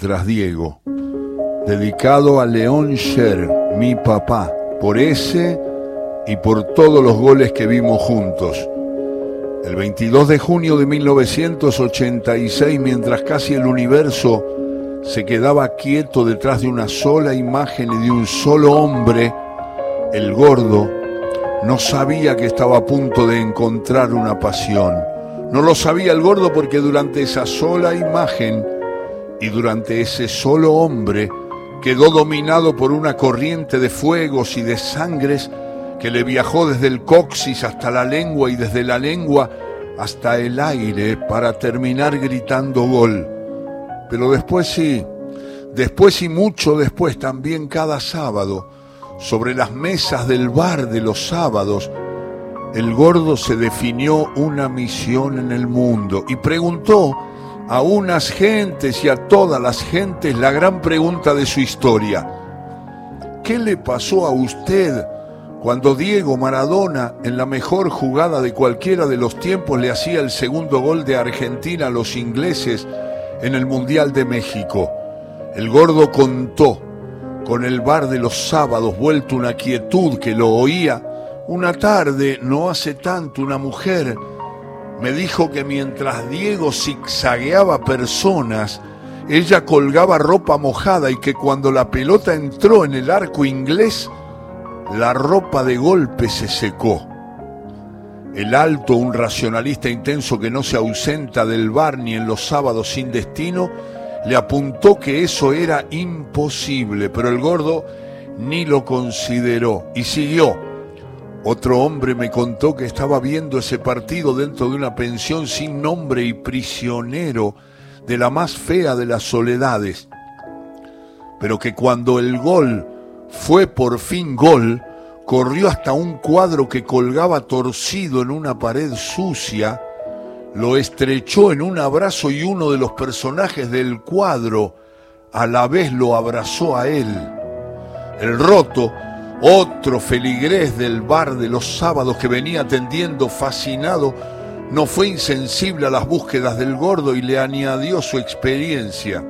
tras Diego, dedicado a León Sher, mi papá, por ese y por todos los goles que vimos juntos. El 22 de junio de 1986, mientras casi el universo se quedaba quieto detrás de una sola imagen y de un solo hombre, el gordo no sabía que estaba a punto de encontrar una pasión. No lo sabía el gordo porque durante esa sola imagen, y durante ese solo hombre quedó dominado por una corriente de fuegos y de sangres que le viajó desde el coxis hasta la lengua y desde la lengua hasta el aire para terminar gritando gol. Pero después sí, después y mucho después también cada sábado, sobre las mesas del bar de los sábados, el gordo se definió una misión en el mundo y preguntó a unas gentes y a todas las gentes la gran pregunta de su historia. ¿Qué le pasó a usted cuando Diego Maradona, en la mejor jugada de cualquiera de los tiempos, le hacía el segundo gol de Argentina a los ingleses en el Mundial de México? El gordo contó, con el bar de los sábados vuelto una quietud que lo oía, una tarde, no hace tanto, una mujer me dijo que mientras Diego zigzagueaba personas, ella colgaba ropa mojada y que cuando la pelota entró en el arco inglés, la ropa de golpe se secó. El alto, un racionalista intenso que no se ausenta del bar ni en los sábados sin destino, le apuntó que eso era imposible, pero el gordo ni lo consideró y siguió. Otro hombre me contó que estaba viendo ese partido dentro de una pensión sin nombre y prisionero de la más fea de las soledades, pero que cuando el gol fue por fin gol, corrió hasta un cuadro que colgaba torcido en una pared sucia, lo estrechó en un abrazo y uno de los personajes del cuadro a la vez lo abrazó a él. El roto otro feligrés del bar de los sábados que venía atendiendo fascinado no fue insensible a las búsquedas del gordo y le añadió su experiencia.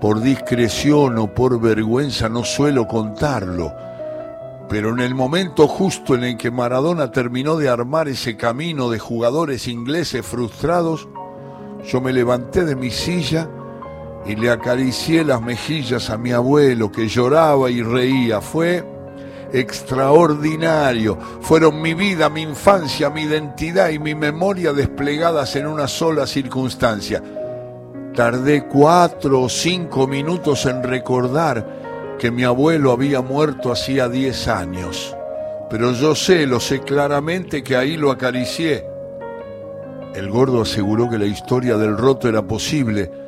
Por discreción o por vergüenza no suelo contarlo, pero en el momento justo en el que Maradona terminó de armar ese camino de jugadores ingleses frustrados, yo me levanté de mi silla y le acaricié las mejillas a mi abuelo que lloraba y reía. Fue extraordinario. Fueron mi vida, mi infancia, mi identidad y mi memoria desplegadas en una sola circunstancia. Tardé cuatro o cinco minutos en recordar que mi abuelo había muerto hacía diez años. Pero yo sé, lo sé claramente que ahí lo acaricié. El gordo aseguró que la historia del roto era posible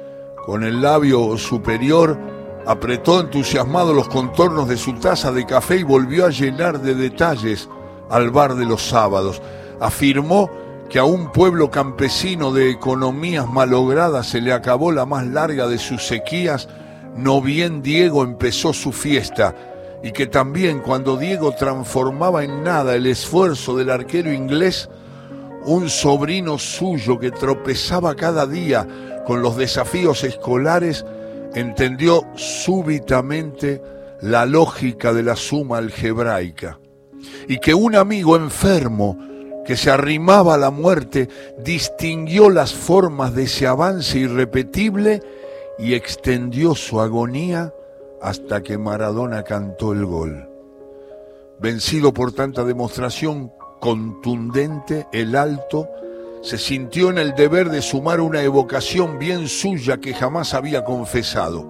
con el labio superior, apretó entusiasmado los contornos de su taza de café y volvió a llenar de detalles al bar de los sábados. Afirmó que a un pueblo campesino de economías malogradas se le acabó la más larga de sus sequías, no bien Diego empezó su fiesta, y que también cuando Diego transformaba en nada el esfuerzo del arquero inglés, un sobrino suyo que tropezaba cada día con los desafíos escolares, entendió súbitamente la lógica de la suma algebraica y que un amigo enfermo que se arrimaba a la muerte distinguió las formas de ese avance irrepetible y extendió su agonía hasta que Maradona cantó el gol. Vencido por tanta demostración contundente, el alto se sintió en el deber de sumar una evocación bien suya que jamás había confesado.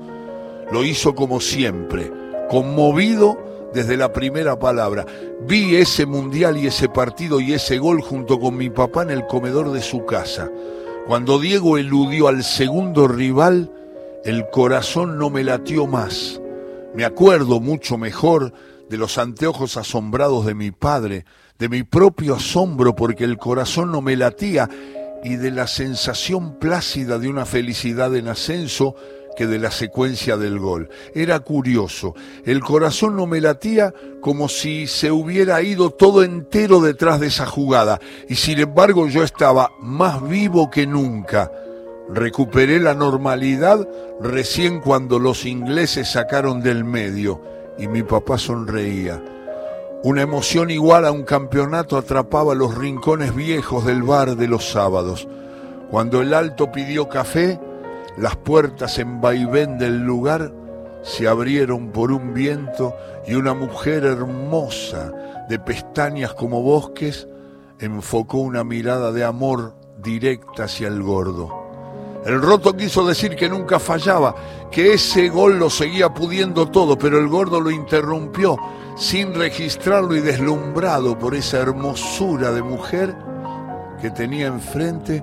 Lo hizo como siempre, conmovido desde la primera palabra. Vi ese mundial y ese partido y ese gol junto con mi papá en el comedor de su casa. Cuando Diego eludió al segundo rival, el corazón no me latió más. Me acuerdo mucho mejor de los anteojos asombrados de mi padre, de mi propio asombro porque el corazón no me latía y de la sensación plácida de una felicidad en ascenso que de la secuencia del gol. Era curioso, el corazón no me latía como si se hubiera ido todo entero detrás de esa jugada y sin embargo yo estaba más vivo que nunca, Recuperé la normalidad recién cuando los ingleses sacaron del medio y mi papá sonreía. Una emoción igual a un campeonato atrapaba los rincones viejos del bar de los sábados. Cuando el alto pidió café, las puertas en vaivén del lugar se abrieron por un viento y una mujer hermosa, de pestañas como bosques, enfocó una mirada de amor directa hacia el gordo. El roto quiso decir que nunca fallaba, que ese gol lo seguía pudiendo todo, pero el gordo lo interrumpió sin registrarlo y deslumbrado por esa hermosura de mujer que tenía enfrente,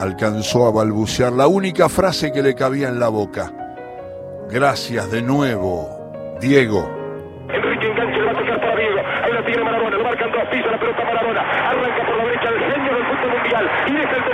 alcanzó a balbucear la única frase que le cabía en la boca. Gracias de nuevo, Diego. Enrique engancha, va a tocar para Diego. Ahí la tiene Maradona, lo marcan dos, pisa la pelota Maradona. Arranca por la derecha el genio del fútbol mundial. Y deja el